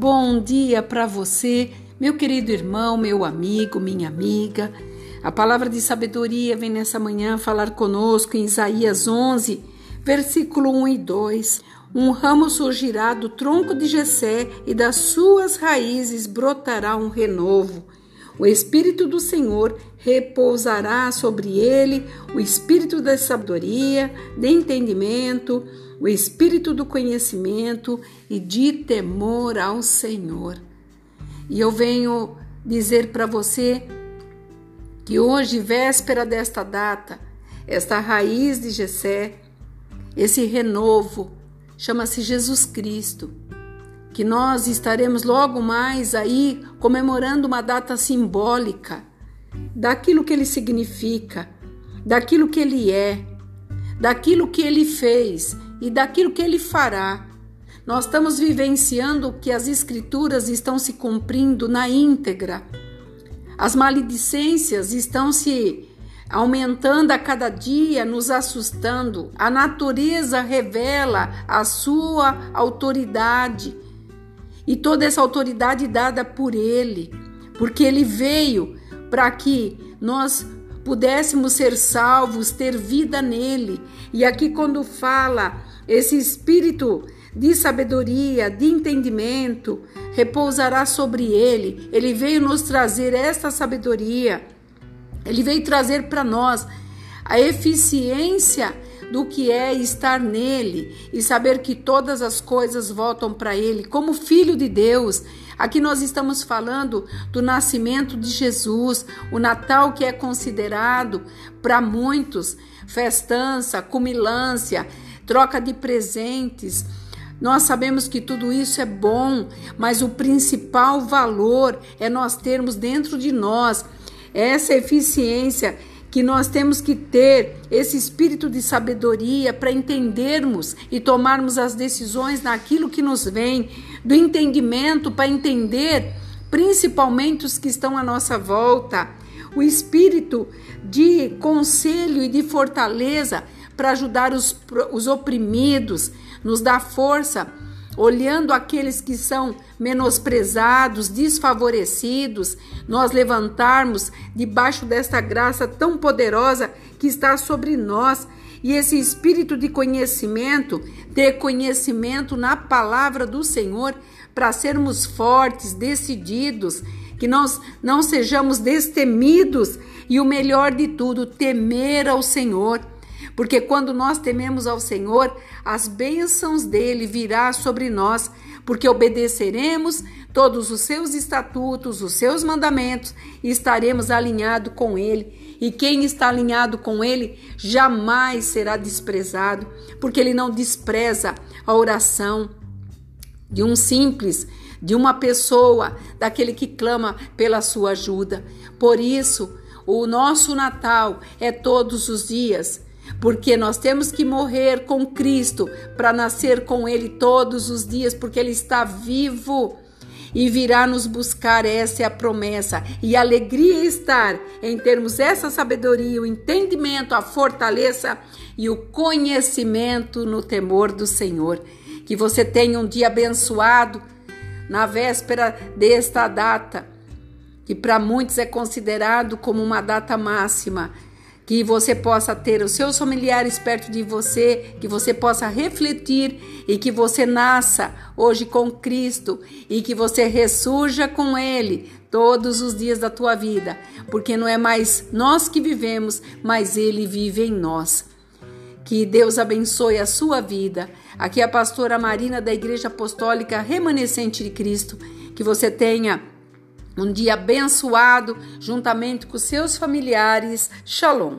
Bom dia para você, meu querido irmão, meu amigo, minha amiga. A palavra de sabedoria vem nessa manhã falar conosco em Isaías 11, versículo 1 e 2. Um ramo surgirá do tronco de Jessé e das suas raízes brotará um renovo. O Espírito do Senhor repousará sobre ele, o Espírito da sabedoria, de entendimento, o Espírito do conhecimento e de temor ao Senhor. E eu venho dizer para você que hoje, véspera desta data, esta raiz de Jessé, esse renovo, chama-se Jesus Cristo que nós estaremos logo mais aí comemorando uma data simbólica daquilo que ele significa, daquilo que ele é, daquilo que ele fez e daquilo que ele fará. Nós estamos vivenciando que as escrituras estão se cumprindo na íntegra. As maledicências estão se aumentando a cada dia, nos assustando. A natureza revela a sua autoridade e toda essa autoridade dada por Ele, porque Ele veio para que nós pudéssemos ser salvos, ter vida nele. E aqui, quando fala esse espírito de sabedoria, de entendimento, repousará sobre ele. Ele veio nos trazer esta sabedoria. Ele veio trazer para nós a eficiência do que é estar nele e saber que todas as coisas voltam para ele. Como filho de Deus, aqui nós estamos falando do nascimento de Jesus, o Natal que é considerado para muitos festança, cumilância, troca de presentes. Nós sabemos que tudo isso é bom, mas o principal valor é nós termos dentro de nós essa eficiência que nós temos que ter esse espírito de sabedoria para entendermos e tomarmos as decisões naquilo que nos vem, do entendimento para entender principalmente os que estão à nossa volta, o espírito de conselho e de fortaleza para ajudar os, os oprimidos, nos dá força olhando aqueles que são menosprezados, desfavorecidos, nós levantarmos debaixo desta graça tão poderosa que está sobre nós. E esse espírito de conhecimento, ter conhecimento na palavra do Senhor, para sermos fortes, decididos, que nós não sejamos destemidos e o melhor de tudo, temer ao Senhor porque quando nós tememos ao Senhor, as bênçãos dele virá sobre nós, porque obedeceremos todos os seus estatutos, os seus mandamentos e estaremos alinhados com ele. E quem está alinhado com ele jamais será desprezado, porque ele não despreza a oração de um simples, de uma pessoa, daquele que clama pela sua ajuda. Por isso, o nosso Natal é todos os dias porque nós temos que morrer com Cristo para nascer com Ele todos os dias, porque Ele está vivo e virá nos buscar. Essa é a promessa. E a alegria estar em termos essa sabedoria, o entendimento, a fortaleza e o conhecimento no temor do Senhor. Que você tenha um dia abençoado na véspera desta data, que para muitos é considerado como uma data máxima que você possa ter os seus familiares perto de você, que você possa refletir e que você nasça hoje com Cristo e que você ressurja com Ele todos os dias da tua vida, porque não é mais nós que vivemos, mas Ele vive em nós. Que Deus abençoe a sua vida. Aqui é a pastora Marina da Igreja Apostólica Remanescente de Cristo. Que você tenha um dia abençoado juntamente com seus familiares. Shalom.